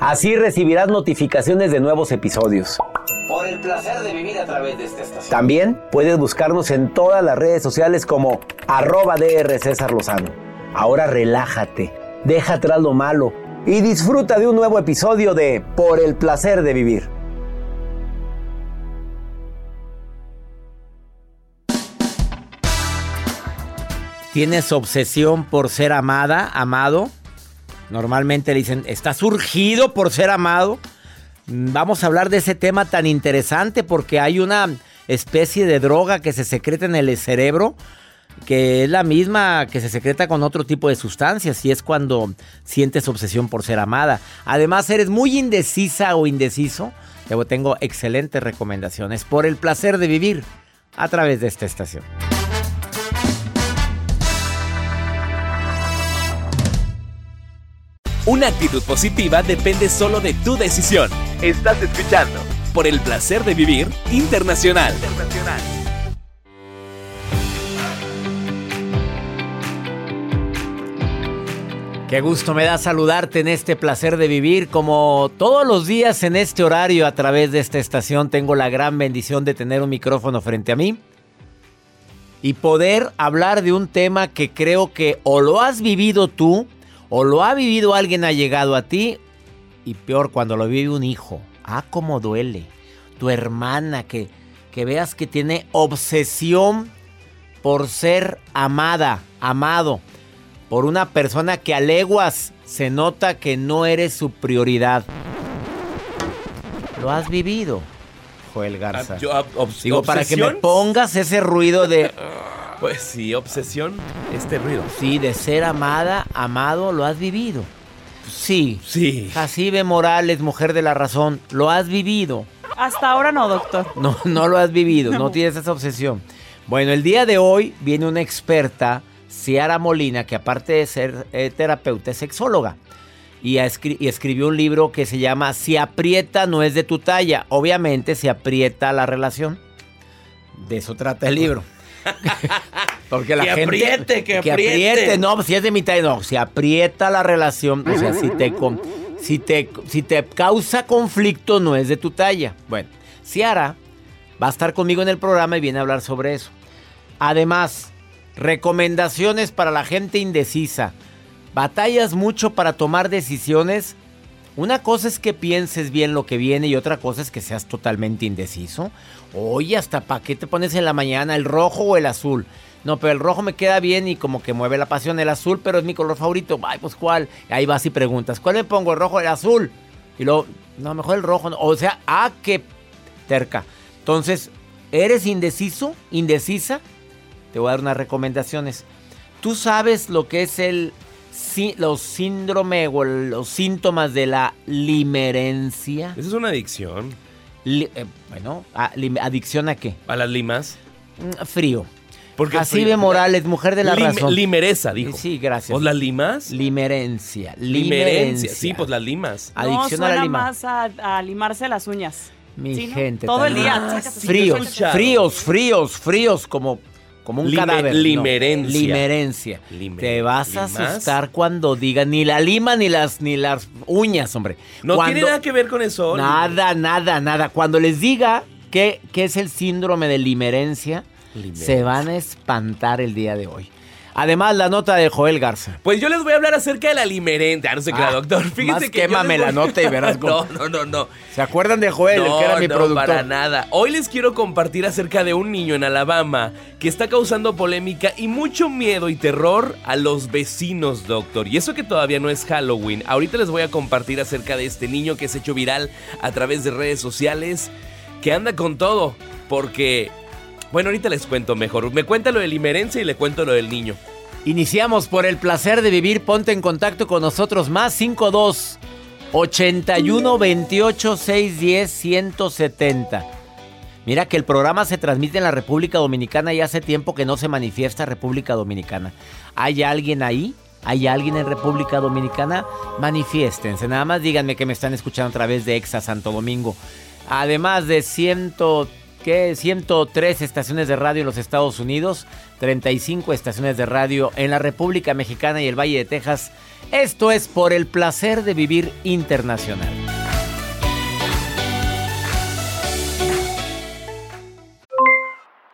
Así recibirás notificaciones de nuevos episodios. Por el placer de vivir a través de esta estación. También puedes buscarnos en todas las redes sociales como arroba DR César Lozano. Ahora relájate, deja atrás lo malo y disfruta de un nuevo episodio de Por el placer de vivir. ¿Tienes obsesión por ser amada, amado? Normalmente le dicen, ¿estás urgido por ser amado? Vamos a hablar de ese tema tan interesante porque hay una especie de droga que se secreta en el cerebro que es la misma que se secreta con otro tipo de sustancias y es cuando sientes obsesión por ser amada. Además, eres muy indecisa o indeciso. Yo tengo excelentes recomendaciones por el placer de vivir a través de esta estación. Una actitud positiva depende solo de tu decisión. Estás escuchando por el placer de vivir internacional. Qué gusto me da saludarte en este placer de vivir. Como todos los días en este horario a través de esta estación tengo la gran bendición de tener un micrófono frente a mí y poder hablar de un tema que creo que o lo has vivido tú o lo ha vivido alguien ha llegado a ti y peor cuando lo vive un hijo. Ah, cómo duele. Tu hermana que, que veas que tiene obsesión por ser amada, amado por una persona que a leguas se nota que no eres su prioridad. Lo has vivido, Joel Garza. Ah, yo, ah, Digo, para que me pongas ese ruido de... Pues sí, obsesión, este ruido. Sí, de ser amada, amado, lo has vivido. Sí. Sí. Jacibe Morales, mujer de la razón, lo has vivido. Hasta ahora no, doctor. No, no lo has vivido, no, No. tienes esa obsesión. Bueno, el día de hoy viene una experta, Ciara Molina, que aparte de ser eh, terapeuta, es sexóloga. Y, escri- y escribió un libro que se llama Si aprieta no es de tu talla. Obviamente se aprieta la relación. De eso trata el libro. Porque la Que gente. apriete, que apriete. No, si es de mi talla, no. Si aprieta la relación, o sea, si te, si te, si te causa conflicto, no es de tu talla. Bueno, Ciara va a estar conmigo en el programa y viene a hablar sobre eso. Además, recomendaciones para la gente indecisa. ¿Batallas mucho para tomar decisiones? Una cosa es que pienses bien lo que viene y otra cosa es que seas totalmente indeciso. Oye, hasta para qué te pones en la mañana, el rojo o el azul. No, pero el rojo me queda bien y como que mueve la pasión el azul, pero es mi color favorito. Ay, pues cuál. Ahí vas y preguntas, ¿cuál me pongo? ¿El rojo o el azul? Y luego, no, mejor el rojo. no. O sea, ah, qué terca. Entonces, ¿eres indeciso? ¿Indecisa? te voy a dar unas recomendaciones. ¿Tú sabes lo que es el los síndrome o los síntomas de la limerencia? Esa es una adicción. Eh, bueno, ¿adicción a qué? ¿A las limas? Mm, frío. Porque Así ve Morales, mujer de la razón. Limereza, dijo. Sí, gracias. ¿Pues las limas? Limerencia. Limerencia. Sí, pues las limas. Adicción a la lima. más a, limarse las uñas. Mi gente. Todo el día. fríos, fríos, fríos, fríos, como como un cadáver. Limerencia. limerencia. Te vas a asustar cuando digan ni la lima ni las ni las uñas, hombre. No tiene nada que ver con eso. Nada, nada, nada. Cuando les diga qué es el síndrome de limerencia, se van a espantar el día de hoy. Además, la nota de Joel Garza. Pues yo les voy a hablar acerca de la limerente. Ah, no sé qué, ah, doctor. Fíjense más que quémame la nota y verás cómo. no, no, no, no. ¿Se acuerdan de Joel, el que era mi no, productor? para nada. Hoy les quiero compartir acerca de un niño en Alabama que está causando polémica y mucho miedo y terror a los vecinos, doctor. Y eso que todavía no es Halloween. Ahorita les voy a compartir acerca de este niño que se ha hecho viral a través de redes sociales, que anda con todo, porque bueno, ahorita les cuento mejor. Me cuenta lo del limerense y le cuento lo del niño. Iniciamos por el placer de vivir. Ponte en contacto con nosotros. Más 52 81 28 610 170. Mira que el programa se transmite en la República Dominicana y hace tiempo que no se manifiesta República Dominicana. ¿Hay alguien ahí? ¿Hay alguien en República Dominicana? Manifiéstense. Nada más díganme que me están escuchando a través de Exa Santo Domingo. Además de 130 que 103 estaciones de radio en los Estados Unidos, 35 estaciones de radio en la República Mexicana y el Valle de Texas. Esto es por el placer de vivir internacional.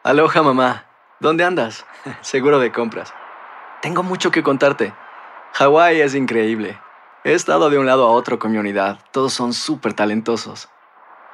Aloha mamá, ¿dónde andas? Seguro de compras. Tengo mucho que contarte. Hawái es increíble. He estado de un lado a otro con mi unidad. Todos son súper talentosos.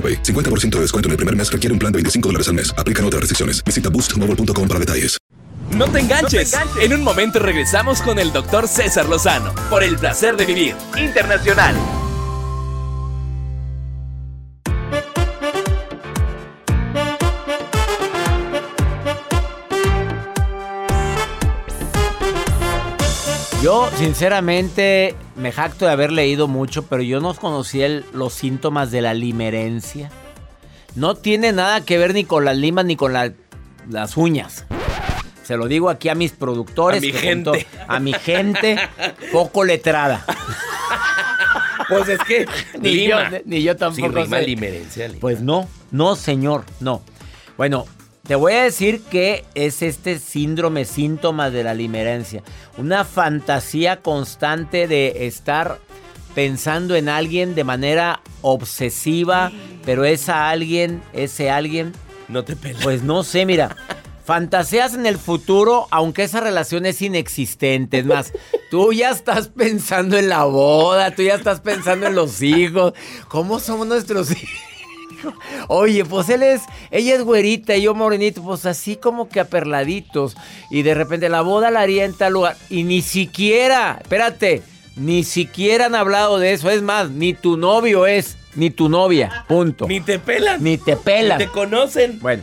50% de descuento en el primer mes requiere un plan de 25 dólares al mes. Aplican otras restricciones. Visita boostmobile.com para detalles. No te, enganches. En un momento regresamos con el doctor César Lozano por el placer de vivir internacional. Yo, sinceramente, me jacto de haber leído mucho, pero yo no conocía los síntomas de la limerencia. No tiene nada que ver ni con las limas ni con las uñas. Se lo digo aquí a mis productores. A mi gente. a mi gente poco letrada. Pues es que ni, yo, ni yo tampoco. limerencia. Pues no, no, señor, no. Bueno, te voy a decir que es este síndrome, síntoma de la limerencia. Una fantasía constante de estar pensando en alguien de manera obsesiva, pero esa alguien, ese alguien... No te pela. Pues no sé, mira. Fantaseas en el futuro, aunque esa relación es inexistente. Es más, tú ya estás pensando en la boda, tú ya estás pensando en los hijos. ¿Cómo somos nuestros hijos? Oye, pues él es, ella es güerita y yo morenito, pues así como que aperladitos. Y de repente la boda la haría en tal lugar. Y ni siquiera, espérate, ni siquiera han hablado de eso. Es más, ni tu novio es, ni tu novia, punto. Ni te pelan. Ni te pelan. Ni te conocen. Bueno.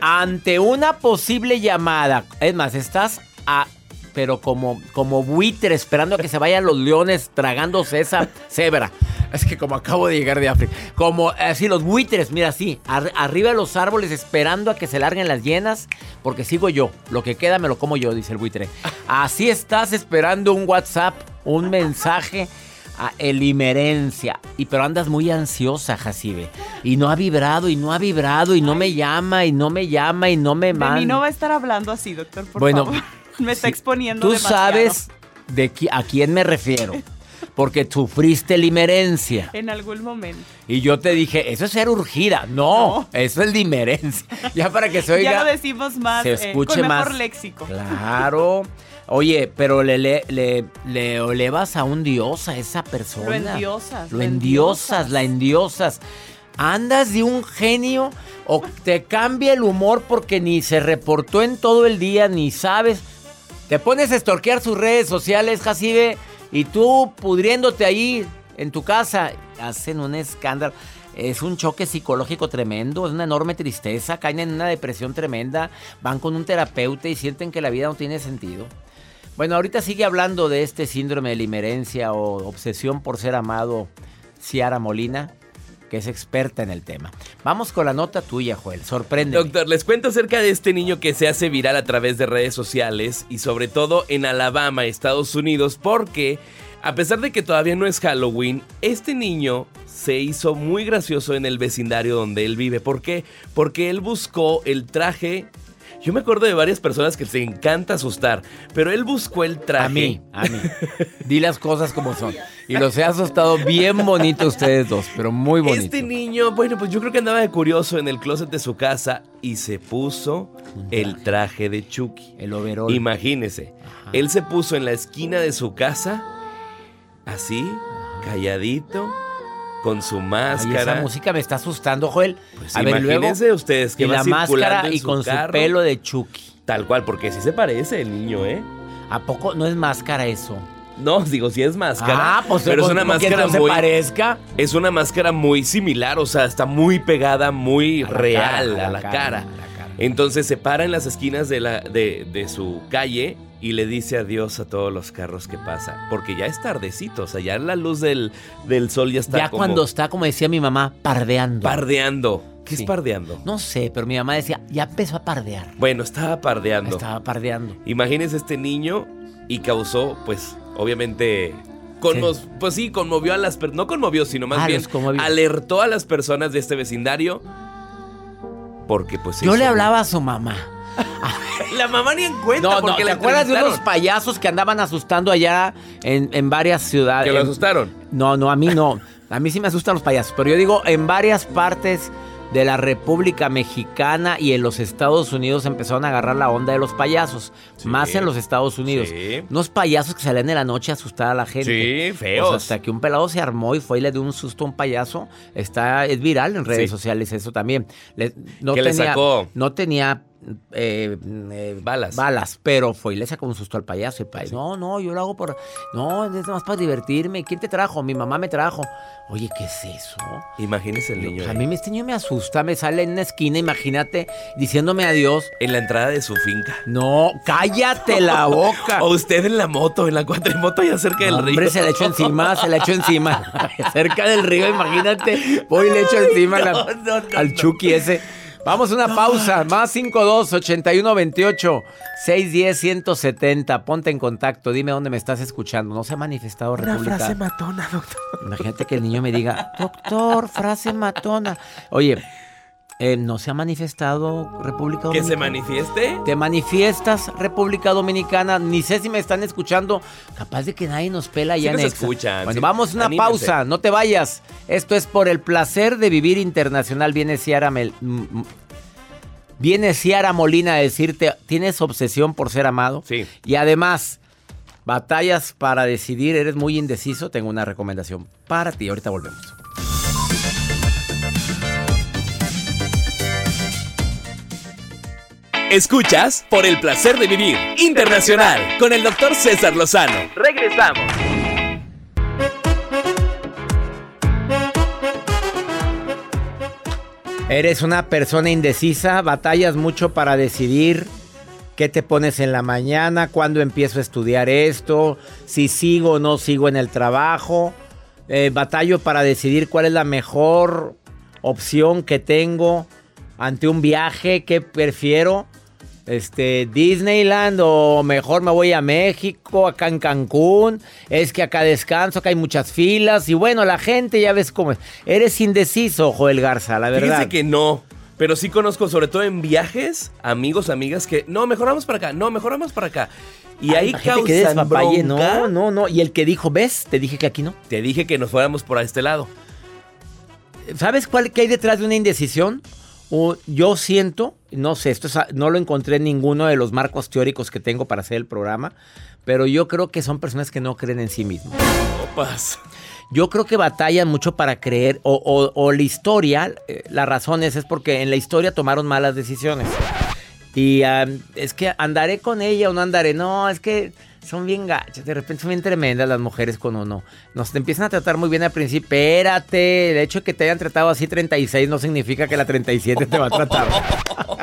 ante una posible llamada, es más, estás a pero como, como buitre esperando a que se vayan los leones tragándose esa cebra. Es que como acabo de llegar de África. Como así los buitres, mira así, arriba de los árboles esperando a que se larguen las llenas, porque sigo yo. Lo que queda me lo como yo, dice el buitre. Así estás esperando un WhatsApp, un mensaje a elimerencia. Y pero andas muy ansiosa, Jacibe. Y no ha vibrado, y no ha vibrado, y no me llama, y no me llama, y no me manda. De mí no va a estar hablando así, doctor, por bueno, Me está exponiendo Tú sabes de a quién me refiero. Porque sufriste limerencia. En algún momento. Y yo te dije, eso es ser urgida. No, eso es limerencia. Ya para que se oiga. Ya lo decimos más. Se eh, escuche con mejor léxico. Claro. Oye, pero le, le, le, elevas a un dios a esa persona. Lo endiosas. Lo endiosas, la endiosas. Andas de un genio o te cambia el humor porque ni se reportó en todo el día, ni sabes. Te pones a estorquear sus redes sociales, Jacibe, y tú pudriéndote ahí en tu casa, hacen un escándalo. Es un choque psicológico tremendo, es una enorme tristeza, caen en una depresión tremenda, van con un terapeuta y sienten que la vida no tiene sentido. Bueno, ahorita sigue hablando de este síndrome de limerencia o obsesión por ser amado, Ciara Molina que es experta en el tema. Vamos con la nota tuya, Joel. Sorprende. Doctor, les cuento acerca de este niño que se hace viral a través de redes sociales y sobre todo en Alabama, Estados Unidos, porque a pesar de que todavía no es Halloween, este niño se hizo muy gracioso en el vecindario donde él vive. ¿Por qué? Porque él buscó el traje yo me acuerdo de varias personas que se encanta asustar, pero él buscó el traje. A mí, a mí. Di las cosas como son. Y los he asustado bien bonito ustedes dos, pero muy bonito. Este niño, bueno, pues yo creo que andaba de curioso en el closet de su casa y se puso el traje de Chucky. El overall. Imagínese. Él se puso en la esquina de su casa, así, calladito con su máscara. esa música me está asustando, Joel. Pues a ver, imagínense ustedes que y la máscara y con su pelo de Chucky. Tal cual, porque sí se parece el niño, ¿eh? ¿A poco no es máscara eso? No, digo, sí es máscara. Ah, pues pero es una máscara no se parezca. Es una máscara muy similar, o sea, está muy pegada, muy real a la, cara, Entonces se para en las esquinas de, la, de, de su calle y le dice adiós a todos los carros que pasan. Porque ya es tardecito, o sea, ya la luz del, del sol ya está. Ya cuando está, como decía mi mamá, pardeando. Pardeando. ¿Qué es pardeando? No sé, pero mi mamá decía, ya empezó a pardear. Bueno, estaba pardeando. Estaba pardeando. Imagínese este niño y causó, pues, obviamente. Pues sí, conmovió a las personas. No conmovió, sino más ah, bien alertó a las personas de este vecindario. Porque, pues. Yo le hablaba a su mamá. la mamá ni en cuenta. porque ¿te acuerdas de unos payasos que andaban asustando allá en, varias ciudades? ¿Que lo asustaron? No, no, a mí no. A mí sí me asustan los payasos. Pero yo digo, en varias partes de la República Mexicana y en los Estados Unidos empezaron a agarrar la onda de los payasos. más en los Estados Unidos. Unos payasos que salían en la noche a asustar a la gente. Sí, feos. hasta que un pelado se armó y fue y le dio un susto a un payaso. Está, es viral en redes sociales eso también. no ¿Qué le sacó? No tenía eh, eh, balas. Balas, pero fue y le sacó un susto al payaso. El payaso, no, no, yo lo hago por. No, es más para divertirme. ¿Quién te trajo? Mi mamá me trajo. Oye, ¿qué es eso? Imagínese el niño. a mí este niño me asusta, me sale en una esquina, imagínate, diciéndome adiós. En la entrada de su finca. No, cállate la boca. o usted en la moto, en la cuatrimoto, allá cerca del río. Hombre, se le echó encima, se le echó encima. cerca del río, imagínate. Voy y le echo encima al Chucky ese. Vamos a una pausa. Más 52 81 28 610 170. Ponte en contacto. Dime dónde me estás escuchando. No se ha manifestado Una frase matona, doctor. Imagínate que el niño me diga, doctor, frase matona. Oye, eh, no se ha manifestado República Dominicana. ¿Que se manifieste? Te manifiestas República Dominicana. Ni sé si me están escuchando. Capaz de que nadie nos pela ya sí escuchan. Bueno, vamos a una pausa. No te vayas. Esto es por el placer de vivir internacional. Viene Ciara Mel... Viene Ciara Molina a decirte, ¿tienes obsesión por ser amado? Sí. Y además, batallas para decidir, eres muy indeciso. Tengo una recomendación para ti. Ahorita volvemos. Escuchas por el placer de vivir internacional con el doctor César Lozano. Regresamos. Eres una persona indecisa, batallas mucho para decidir qué te pones en la mañana, cuándo empiezo a estudiar esto, si sigo o no sigo en el trabajo. Eh, batallo para decidir cuál es la mejor opción que tengo ante un viaje, qué prefiero este, Disneyland o mejor me voy a México, acá en Cancún. Es que acá descanso, acá hay muchas filas y bueno, la gente ya ves cómo es. Eres indeciso, Joel Garza, la verdad. Fíjese que no. Pero sí conozco, sobre todo en viajes, amigos, amigas que no, mejoramos para acá, no, mejoramos para acá. Y ahí causan bronca. No, no, no. Y el que dijo, ¿ves? Te dije que aquí no. Te dije que nos fuéramos por este lado. ¿Sabes cuál qué hay detrás de una indecisión? yo siento, no sé, esto no lo encontré en ninguno de los marcos teóricos que tengo para hacer el programa, pero yo creo que son personas que no creen en sí mismos. Opas. Yo creo que batallan mucho para creer, o, la historia, eh, la razón es, es porque en la historia tomaron malas decisiones. Y es que andaré con ella o no andaré. No, es que son bien gachas. De repente son bien tremendas las mujeres con uno. Nos empiezan a tratar muy bien al principio. Espérate. El hecho de que te hayan tratado así 36 no significa que la 37 te va a tratar.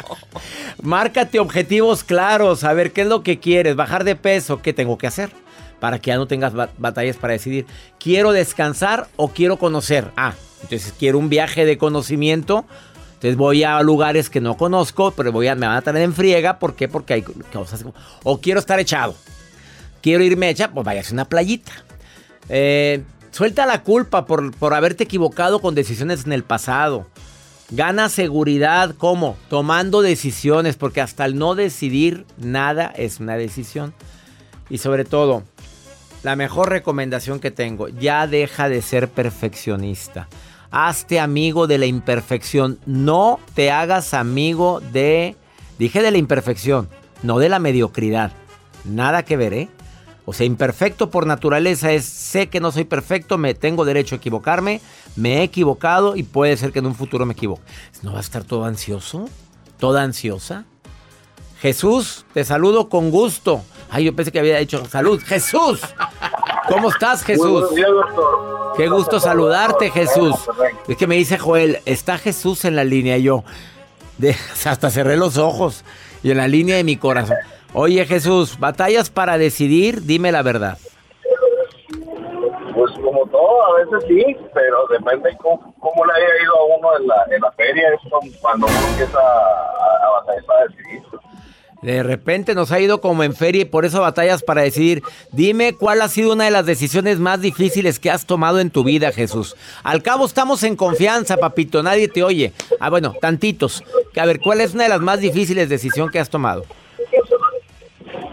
Márcate objetivos claros. A ver qué es lo que quieres. Bajar de peso. ¿Qué tengo que hacer? Para que ya no tengas batallas para decidir. ¿Quiero descansar o quiero conocer? Ah, entonces quiero un viaje de conocimiento entonces voy a lugares que no conozco, pero voy a, me van a tener en friega. ¿Por qué? Porque hay cosas. O quiero estar echado. Quiero irme hecha, pues vaya a una playita. Eh, suelta la culpa por, por haberte equivocado con decisiones en el pasado. Gana seguridad, ¿cómo? Tomando decisiones, porque hasta el no decidir nada es una decisión. Y sobre todo, la mejor recomendación que tengo, ya deja de ser perfeccionista. Hazte amigo de la imperfección. No te hagas amigo de... Dije de la imperfección, no de la mediocridad. Nada que ver, ¿eh? O sea, imperfecto por naturaleza es, sé que no soy perfecto, me tengo derecho a equivocarme, me he equivocado y puede ser que en un futuro me equivoque. ¿No va a estar todo ansioso? ¿Toda ansiosa? Jesús, te saludo con gusto. Ay, yo pensé que había dicho salud. Jesús, ¿cómo estás, Jesús? Qué gusto saludarte, Jesús. Es que me dice Joel, está Jesús en la línea. Y yo, hasta cerré los ojos y en la línea de mi corazón. Oye, Jesús, ¿batallas para decidir? Dime la verdad. Pues como todo, a veces sí, pero depende cómo, cómo le haya ido a uno en la, en la feria, es cuando uno empieza a, a batallar para decidir. De repente nos ha ido como en feria y por eso batallas para decidir. Dime cuál ha sido una de las decisiones más difíciles que has tomado en tu vida, Jesús. Al cabo estamos en confianza, papito, nadie te oye. Ah, bueno, tantitos. A ver, ¿cuál es una de las más difíciles decisiones que has tomado?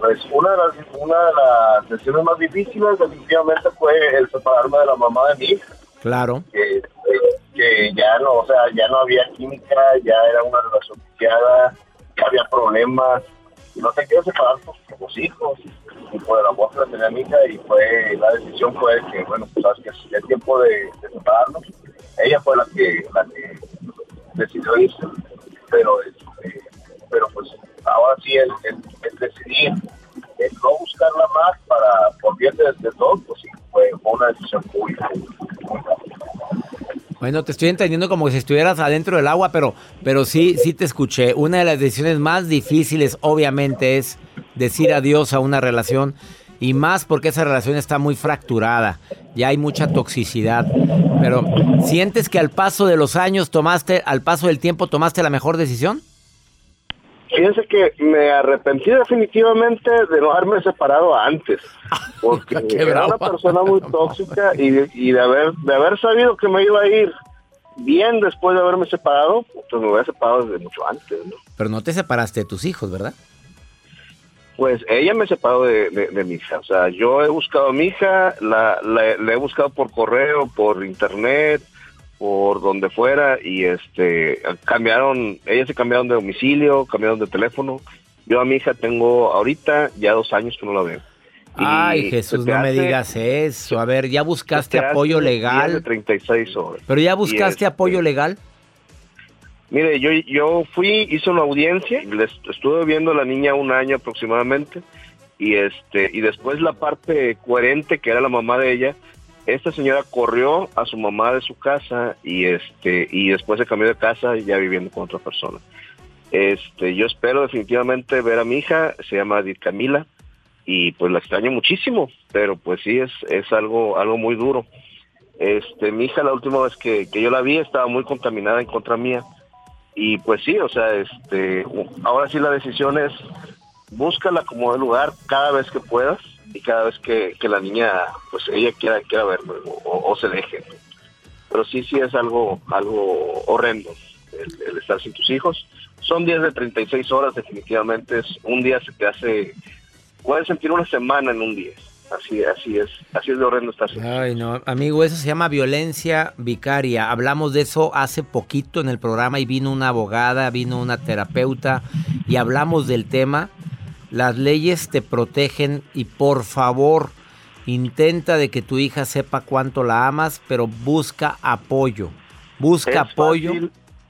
Pues una de las, una de las decisiones más difíciles definitivamente fue el separarme de la mamá de mi hija. Claro. Que, que ya no, o sea, ya no había química, ya era una relación viciada, ya había problemas, no te quiero separar por, los hijos y por el amor que le tenía mi hija y fue la decisión fue que bueno pues sabes que si es tiempo de, separarnos ella fue la que la que decidió irse pero este, ahora sí el, el, decidir el no buscarla más para por bien de, de pues sí fue, una decisión muy, bueno, te estoy entendiendo como si estuvieras adentro del agua, pero, pero sí, sí te escuché. Una de las decisiones más difíciles, obviamente, es decir adiós a una relación. Y más porque esa relación está muy fracturada. Ya hay mucha toxicidad. Pero, ¿sientes que al paso de los años tomaste, al paso del tiempo, tomaste la mejor decisión? Fíjense que me arrepentí definitivamente de no haberme separado antes, porque era una persona muy tóxica y, de haber de haber sabido que me iba a ir bien después de haberme separado, pues me hubiera separado desde mucho antes. Pero no te separaste de tus hijos, ¿verdad? Pues ella me separó de, de, mi hija. O sea, yo he buscado a mi hija, la, la he buscado por correo, por internet, por donde fuera y este cambiaron, ellas se cambiaron de domicilio, cambiaron de teléfono. Yo a mi hija tengo ahorita ya dos años que no la veo. Ay, Jesús, no me digas eso. A ver, ¿ya buscaste apoyo legal? 36 horas. ¿Pero ya buscaste apoyo este, legal? Mire, yo, yo fui, hice una audiencia, les estuve viendo a la niña un año aproximadamente, y este, y después la parte coherente, que era la mamá de ella, Esta señora corrió a su mamá de su casa y este y después se cambió de casa ya viviendo con otra persona. Este, yo espero definitivamente ver a mi hija, se llama Edith Camila y pues la extraño muchísimo, pero pues sí es es algo algo muy duro. Este, mi hija la última vez que, que yo la vi estaba muy contaminada en contra mía y pues sí, o sea, este, ahora sí la decisión es búscala como de lugar cada vez que puedas y cada vez que, la niña, pues ella quiera, quiera verlo o, se deje. Pero sí, sí es algo, algo horrendo el, estar sin tus hijos. Son días de 36 horas, definitivamente. Es, un día se te hace, puedes sentir una semana en un día. Así, así es, así es de horrendo estar sin Ay, no, amigo, eso se llama violencia vicaria. Hablamos de eso hace poquito en el programa y vino una abogada, vino una terapeuta y hablamos del tema las leyes te protegen y por favor intenta de que tu hija sepa cuánto la amas, pero busca apoyo. Busca apoyo.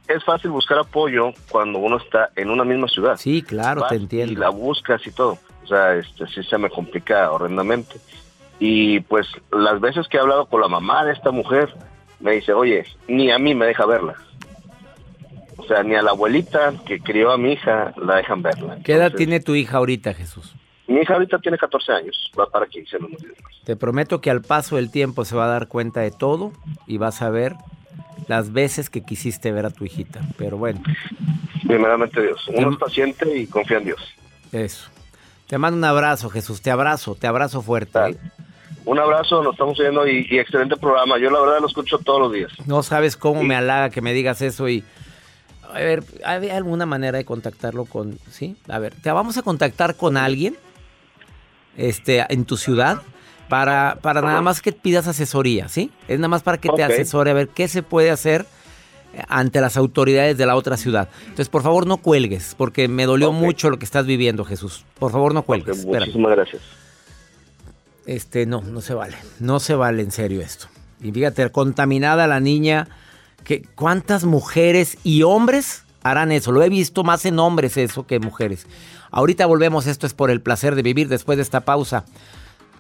es fácil buscar apoyo cuando uno está en una misma ciudad. Sí, claro, te entiendo. Y la buscas y todo. O sea, este, sí se me complica horrendamente. Y pues las veces que he hablado con la mamá de esta mujer, me dice, oye, ni a mí me deja verla. O sea, ni a la abuelita que crió a mi hija la dejan verla. ¿Qué edad tiene tu hija ahorita, Jesús? Mi hija ahorita tiene 14 años, va para 15 Te prometo que al paso del tiempo se va a dar cuenta de todo y vas a ver las veces que quisiste ver a tu hijita. Pero bueno. Primeramente Dios. Uno es paciente y confía en Dios. Eso. Te mando un abrazo, Jesús. Te abrazo, te abrazo fuerte. ¿eh? Un abrazo, nos estamos viendo y, y, excelente programa. Yo la verdad lo escucho todos los días. No sabes cómo me halaga que me digas eso y a ver, ¿hay alguna manera de contactarlo con, sí? A ver, te vamos a contactar con alguien este, en tu ciudad para, para nada más que pidas asesoría, ¿sí? Es nada más para que te asesore a ver qué se puede hacer ante las autoridades de la otra ciudad. Entonces, por favor, no cuelgues, porque me dolió mucho lo que estás viviendo, Jesús. Por favor, no cuelgues. muchísimas gracias. Este, no, no se vale. No se vale en serio esto. Y fíjate, contaminada la niña ¿Cuántas mujeres y hombres harán eso? Lo he visto más en hombres eso que en mujeres. Ahorita volvemos, esto es por el placer de vivir después de esta pausa.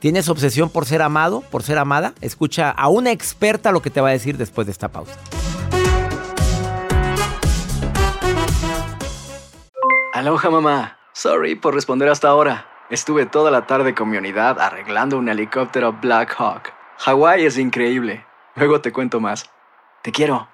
¿Tienes obsesión por ser amado, por ser amada? Escucha a una experta lo que te va a decir después de esta pausa. Aloha mamá. Sorry por responder hasta ahora. Estuve toda la tarde con mi unidad arreglando un helicóptero Black Hawk. Hawái es increíble. Luego te cuento más. Te quiero.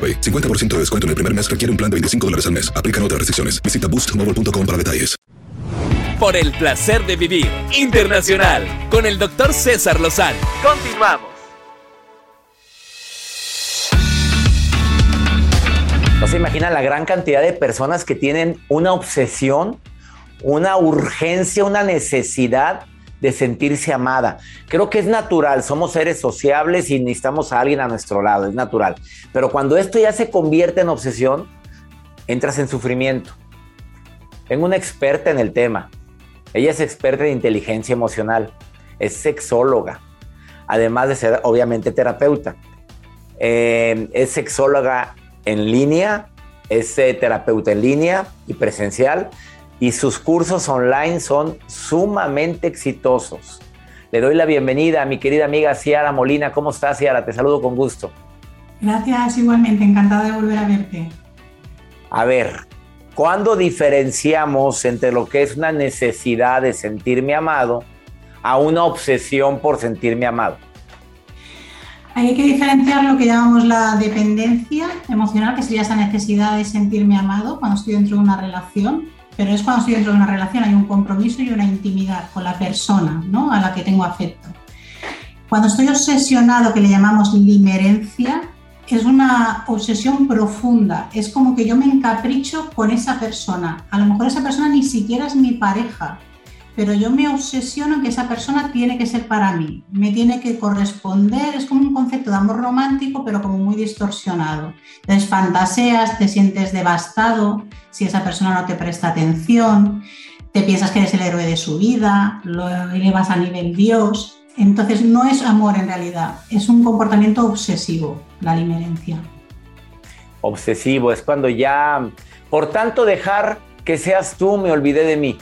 50% de descuento en el primer mes requiere un plan de 25 dólares al mes. Aplican otras restricciones. Visita boostmobile.com para detalles. Por el placer de vivir internacional con el doctor César Lozano. Continuamos. No se imagina la gran cantidad de personas que tienen una obsesión, una urgencia, una necesidad de sentirse amada. Creo que es natural, somos seres sociables y necesitamos a alguien a nuestro lado, es natural. Pero cuando esto ya se convierte en obsesión, entras en sufrimiento. Tengo una experta en el tema. Ella es experta en inteligencia emocional, es sexóloga, además de ser obviamente terapeuta. Eh, es sexóloga en línea, es eh, terapeuta en línea y presencial y sus cursos online son sumamente exitosos. Le doy la bienvenida a mi querida amiga Ciara Molina. ¿Cómo estás, Ciara? Te saludo con gusto. Gracias, igualmente. Encantada de volver a verte. A ver, ¿cuándo diferenciamos entre lo que es una necesidad de sentirme amado a una obsesión por sentirme amado? Hay que diferenciar lo que llamamos la dependencia emocional, que sería esa necesidad de sentirme amado cuando estoy dentro de una relación, pero es cuando estoy dentro de una relación, hay un compromiso y una intimidad con la persona ¿no? a la que tengo afecto. Cuando estoy obsesionado, que le llamamos limerencia, es una obsesión profunda, es como que yo me encapricho con esa persona. A lo mejor esa persona ni siquiera es mi pareja, pero yo me obsesiono en que esa persona tiene que ser para mí, me tiene que corresponder, es como un concepto de amor romántico, pero como muy distorsionado. Entonces fantaseas, te sientes devastado si esa persona no te presta atención, te piensas que eres el héroe de su vida, lo elevas a nivel Dios. Entonces no es amor en realidad, es un comportamiento obsesivo, la limerencia. Obsesivo es cuando ya, por tanto dejar que seas tú, me olvidé de mí.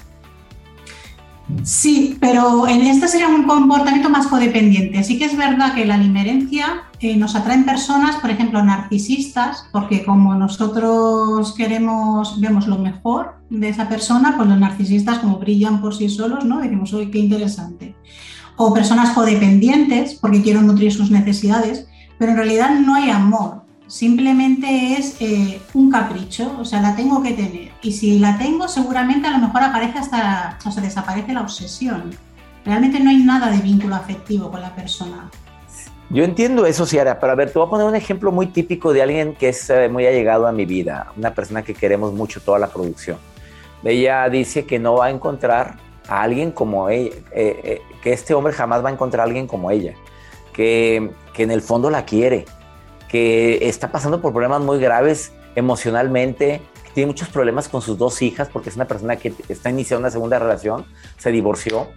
Sí, pero en este sería un comportamiento más codependiente. Sí que es verdad que la limerencia eh, nos atrae en personas, por ejemplo, narcisistas, porque como nosotros queremos, vemos lo mejor de esa persona, pues los narcisistas como brillan por sí solos, ¿no? Decimos, uy, qué interesante. O personas codependientes, porque quiero nutrir sus necesidades, pero en realidad no hay amor simplemente es eh, un capricho, o sea, la tengo que tener. Y si la tengo, seguramente a lo mejor aparece hasta, o sea, desaparece la obsesión. Realmente no hay nada de vínculo afectivo con la persona. Yo entiendo eso, Ciara, pero a ver, te voy a poner un ejemplo muy típico de alguien que es eh, muy allegado a mi vida, una persona que queremos mucho toda la producción. Ella dice que no va a encontrar a alguien como ella, eh, que este hombre jamás va a encontrar a alguien como ella, que, que en el fondo la quiere, que está pasando por problemas muy graves emocionalmente, tiene muchos problemas con sus dos hijas porque es una persona que está iniciando una segunda relación, se divorció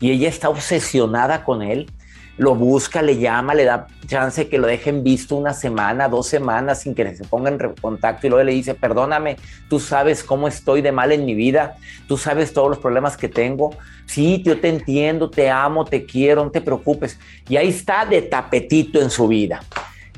y ella está obsesionada con él. Lo busca, le llama, le da chance que lo dejen visto una semana, dos semanas sin que se ponga en contacto y luego le dice, perdóname, tú sabes cómo estoy de mal en mi vida, tú sabes todos los problemas que tengo, sí, yo te entiendo, te amo, te quiero, no te preocupes. Y ahí está de tapetito en su vida.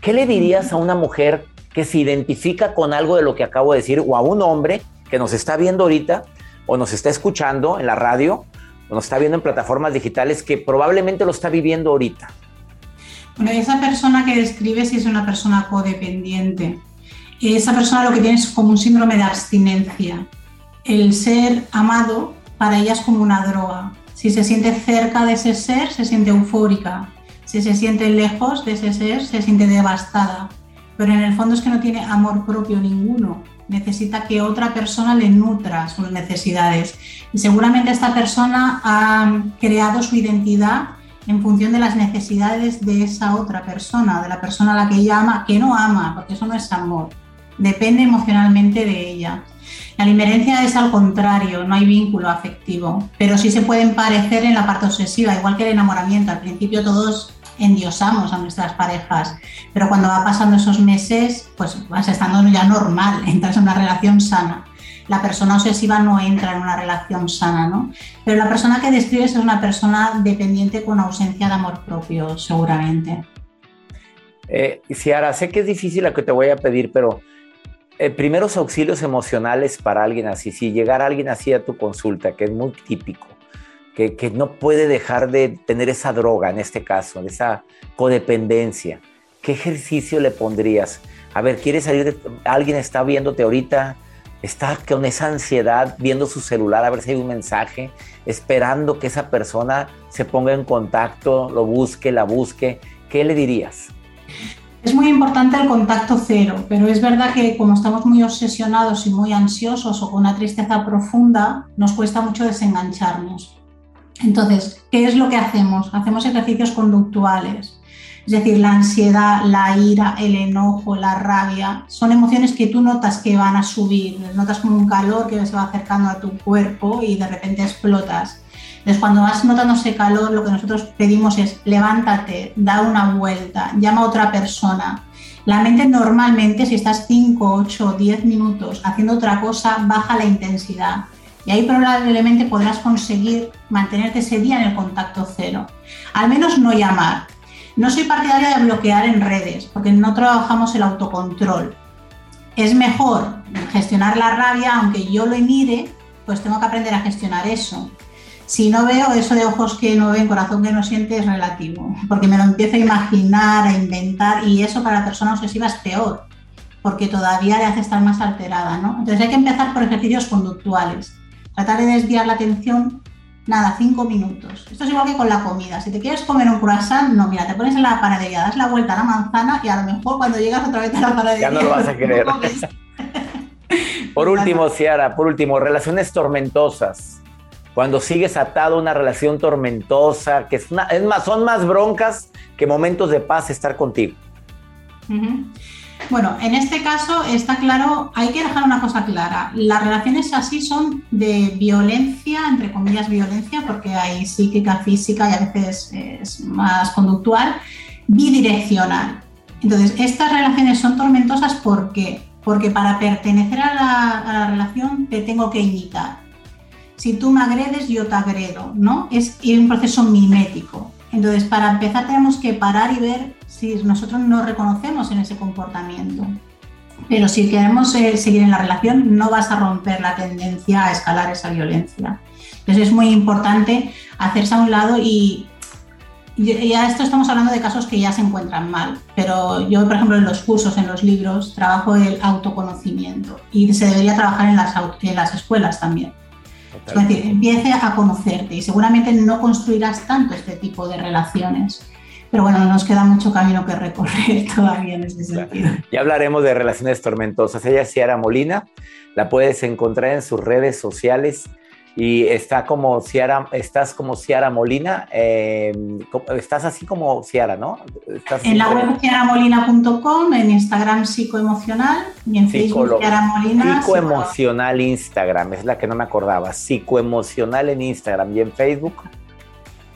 ¿Qué le dirías a una mujer que se identifica con algo de lo que acabo de decir o a un hombre que nos está viendo ahorita o nos está escuchando en la radio o nos está viendo en plataformas digitales que probablemente lo está viviendo ahorita? Bueno, esa persona que describes es una persona codependiente. Esa persona lo que tiene es como un síndrome de abstinencia. El ser amado para ella es como una droga. Si se siente cerca de ese ser, se siente eufórica. Si se siente lejos de ese ser, se siente devastada. Pero en el fondo es que no tiene amor propio ninguno. Necesita que otra persona le nutra sus necesidades. Y seguramente esta persona ha creado su identidad en función de las necesidades de esa otra persona, de la persona a la que ella ama, que no ama, porque eso no es amor. Depende emocionalmente de ella. La limerencia es al contrario, no hay vínculo afectivo, pero sí se pueden parecer en la parte obsesiva, igual que el enamoramiento. Al principio todos endiosamos a nuestras parejas, pero cuando va pasando esos meses, pues vas estando ya normal, entras en una relación sana. La persona obsesiva no entra en una relación sana, ¿no? Pero la persona que describes es una persona dependiente con ausencia de amor propio, seguramente. Eh, Ciara, sé que es difícil lo que te voy a pedir, pero eh, primeros auxilios emocionales para alguien así, si llegara alguien así a tu consulta, que es muy típico, que, no puede dejar de tener esa droga, en este caso, esa codependencia. ¿Qué ejercicio le pondrías? A ver, ¿quieres salir de... Alguien está viéndote ahorita, está con esa ansiedad viendo su celular a ver si hay un mensaje, esperando que esa persona se ponga en contacto, lo busque, la busque. ¿Qué le dirías? Es muy importante el contacto cero, pero es verdad que como estamos muy obsesionados y muy ansiosos o con una tristeza profunda, nos cuesta mucho desengancharnos. Entonces, ¿qué es lo que hacemos? Hacemos ejercicios conductuales. Es decir, la ansiedad, la ira, el enojo, la rabia, son emociones que tú notas que van a subir, notas como un calor que se va acercando a tu cuerpo y de repente explotas. Entonces, cuando vas notando ese calor, lo que nosotros pedimos es levántate, da una vuelta, llama a otra persona. La mente normalmente, si estás 5, 8, 10 minutos haciendo otra cosa, baja la intensidad y ahí probablemente podrás conseguir mantenerte ese día en el contacto cero. Al menos no llamar. No soy partidaria de bloquear en redes porque no trabajamos el autocontrol. Es mejor gestionar la rabia, aunque yo lo mire, pues tengo que aprender a gestionar eso. Si no veo eso de ojos que no ven, corazón que no siente, es relativo, porque me lo empiezo a imaginar, a inventar, y eso para la persona obsesiva es peor, porque todavía le hace estar más alterada, ¿no? Entonces hay que empezar por ejercicios conductuales, tratar de desviar la atención, nada, cinco minutos. Esto es igual que con la comida. Si te quieres comer un croissant, no, mira, te pones en la panadería, das la vuelta a la manzana y a lo mejor cuando llegas otra vez a la panadería... Ya no lo vas a querer. por último, Ciara, por último, relaciones tormentosas cuando sigues atado a una relación tormentosa, que es, es más, son más broncas que momentos de paz estar contigo. Bueno, en este caso está claro, hay que dejar una cosa clara. Las relaciones así son de violencia, entre comillas violencia, porque hay psíquica, física y a veces es más conductual, bidireccional. Entonces, estas relaciones son tormentosas porque, porque para pertenecer a la, a la relación te tengo que imitar si tú me agredes, yo te agredo, ¿no? Es un proceso mimético. Entonces, para empezar tenemos que parar y ver si nosotros nos reconocemos en ese comportamiento. Pero si queremos eh, seguir en la relación, no vas a romper la tendencia a escalar esa violencia. Entonces es muy importante hacerse a un lado y, ya esto estamos hablando de casos que ya se encuentran mal, pero yo, por ejemplo, en los cursos, en los libros, trabajo el autoconocimiento y se debería trabajar en las escuelas también. Es decir, empiece a conocerte y seguramente no construirás tanto este tipo de relaciones. Pero bueno, nos queda mucho camino que recorrer todavía en ese sentido. Ya hablaremos de relaciones tormentosas. Ella es Ciara Molina, la puedes encontrar en sus redes sociales y está como Ciara, estás como Ciara Molina, eh, estás así como Ciara, ¿no? en la web ciaramolina.com, en Instagram psicoemocional y en Facebook Ciara Molina. Psicoemocional Instagram, es la que no me acordaba, psicoemocional en Instagram y en Facebook.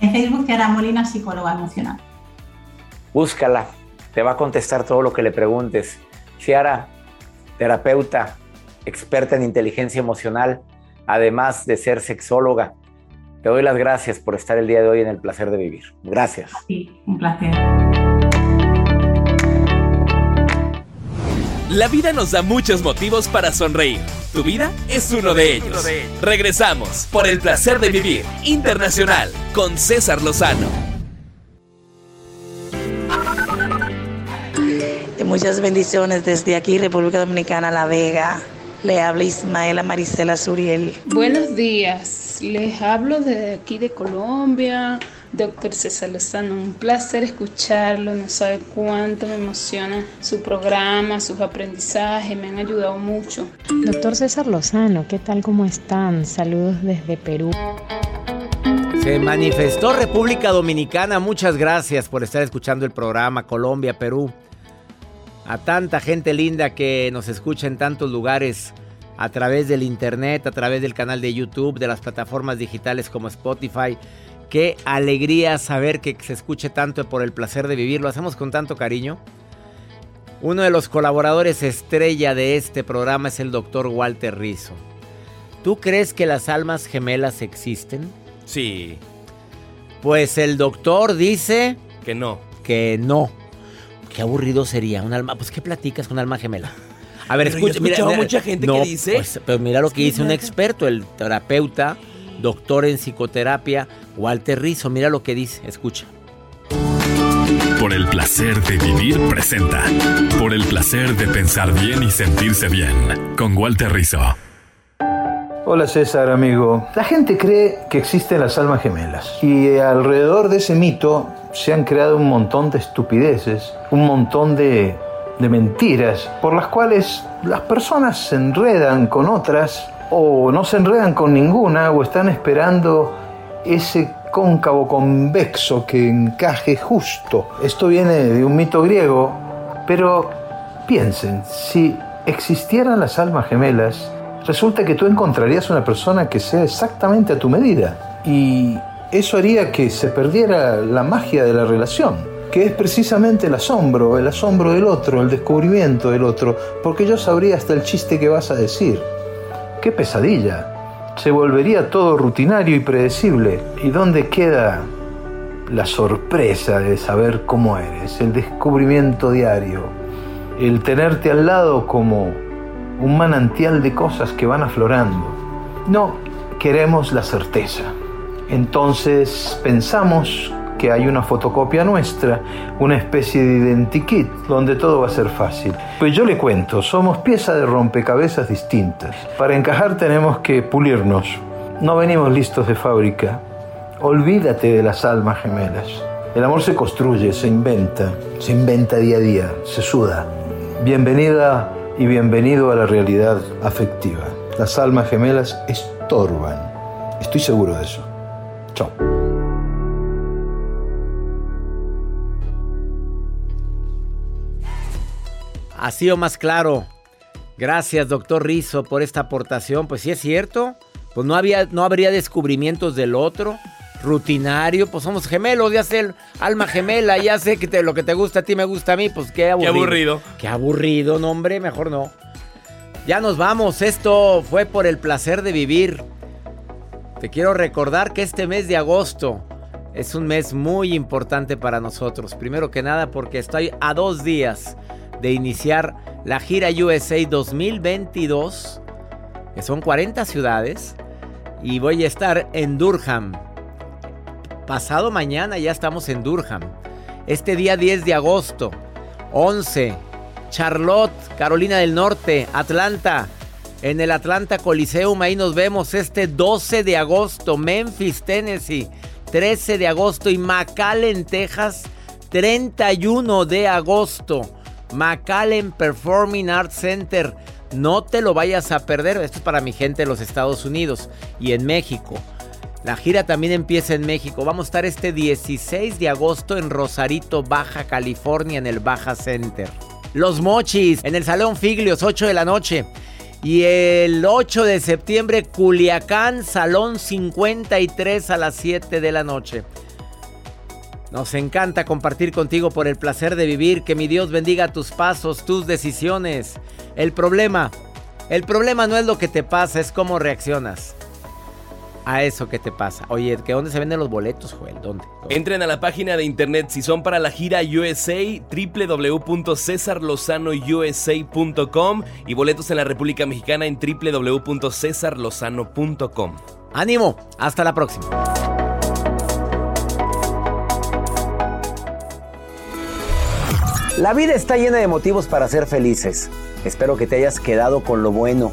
En Facebook Ciara Molina, psicóloga emocional. Búscala, te va a contestar todo lo que le preguntes. Ciara, terapeuta, experta en inteligencia emocional además de ser sexóloga. Te doy las gracias por estar el día de hoy en el placer de vivir. Gracias. Sí, un placer. La vida nos da muchos motivos para sonreír. Tu vida es uno de ellos. Regresamos por el placer de vivir internacional con César Lozano. Muchas bendiciones desde aquí, República Dominicana, La Vega. Le habla Ismaela Marisela Suriel. Buenos días, les hablo de aquí de Colombia, doctor César Lozano. Un placer escucharlo, no sabe cuánto me emociona su programa, sus aprendizajes, me han ayudado mucho. Doctor César Lozano, ¿qué tal? ¿Cómo están? Saludos desde Perú. Se manifestó República Dominicana, muchas gracias por estar escuchando el programa Colombia, Perú a tanta gente linda que nos escucha en tantos lugares a través del internet, a través del canal de YouTube, de las plataformas digitales como Spotify. Qué alegría saber que se escuche tanto por el placer de vivir. Lo hacemos con tanto cariño. Uno de los colaboradores estrella de este programa es el doctor Walter Rizzo. ¿Tú crees que las almas gemelas existen? Sí. Pues el doctor dice... Que no. Que no. Qué aburrido sería un alma. Pues, ¿qué platicas con alma gemela? A ver, escucha. Mira, mucha gente que dice. Pues, pero mira lo que dice un experto, el terapeuta, doctor en psicoterapia, Walter Rizzo. Mira lo que dice. Escucha. Por el placer de vivir presenta. Por el placer de pensar bien y sentirse bien. Con Walter Rizzo. Hola César, amigo. La gente cree que existen las almas gemelas y alrededor de ese mito se han creado un montón de estupideces, un montón de, de mentiras por las cuales las personas se enredan con otras o no se enredan con ninguna o están esperando ese cóncavo convexo que encaje justo. Esto viene de un mito griego, pero piensen, si existieran las almas gemelas, resulta que tú encontrarías una persona que sea exactamente a tu medida. Y eso haría que se perdiera la magia de la relación, que es precisamente el asombro, el asombro del otro, el descubrimiento del otro, porque yo sabría hasta el chiste que vas a decir. ¡Qué pesadilla! Se volvería todo rutinario y predecible. ¿Y dónde queda la sorpresa de saber cómo eres, el descubrimiento diario, el tenerte al lado como un manantial de cosas que van aflorando. No queremos la certeza, Entonces pensamos que hay una fotocopia nuestra, una especie de identikit, donde todo va a ser fácil. Pues yo le cuento, somos piezas de rompecabezas distintas. Para encajar tenemos que pulirnos. No venimos listos de fábrica. Olvídate de las almas gemelas. El amor se construye, se inventa, se inventa día a día, se suda. Bienvenida y bienvenido a la realidad afectiva. Las almas gemelas estorban. Estoy seguro de eso. Chao. Así o más claro. Gracias, doctor Rizo, por esta aportación. Pues sí es cierto. Pues no, había, no habría descubrimientos del otro. Rutinario, pues somos gemelos, ya sé, alma gemela, ya sé que lo que te gusta a ti me gusta a mí, pues qué aburrido. Qué aburrido. Qué aburrido, no hombre, mejor no. Ya nos vamos, esto fue por el placer de vivir. Te quiero recordar que este mes de agosto es un mes muy importante para nosotros. Primero que nada porque estoy a dos días de iniciar la gira USA 2022, que son 40 ciudades, y voy a estar en Durham. Pasado mañana ya estamos en Durham. Este día 10 de agosto, 11, Charlotte, Carolina del Norte, Atlanta. En el Atlanta Coliseum, ahí nos vemos este 12 de agosto, Memphis, Tennessee, 13 de agosto y McAllen, Texas, 31 de agosto. McAllen Performing Arts Center. No te lo vayas a perder. Esto es para mi gente de los Estados Unidos y en México. La gira también empieza en México. Vamos a estar este 16 de agosto en Rosarito, Baja California, en el Baja Center. Los Mochis, en el Salón Figlios, 8 de la noche. Y el 8 de septiembre, Culiacán, Salón 53 a las 7 de la noche. Nos encanta compartir contigo por el placer de vivir. Que mi Dios bendiga tus pasos, tus decisiones. El problema, el problema no es lo que te pasa, es cómo reaccionas a eso que te pasa. Oye, ¿que dónde se venden los boletos, Joel? ¿Dónde? Entren a la página de internet si son para la gira USA, www.cesarlozanousa.com y boletos en la República Mexicana en www.cesarlozano.com. ¡Ánimo! Hasta la próxima. La vida está llena de motivos para ser felices. Espero que te hayas quedado con lo bueno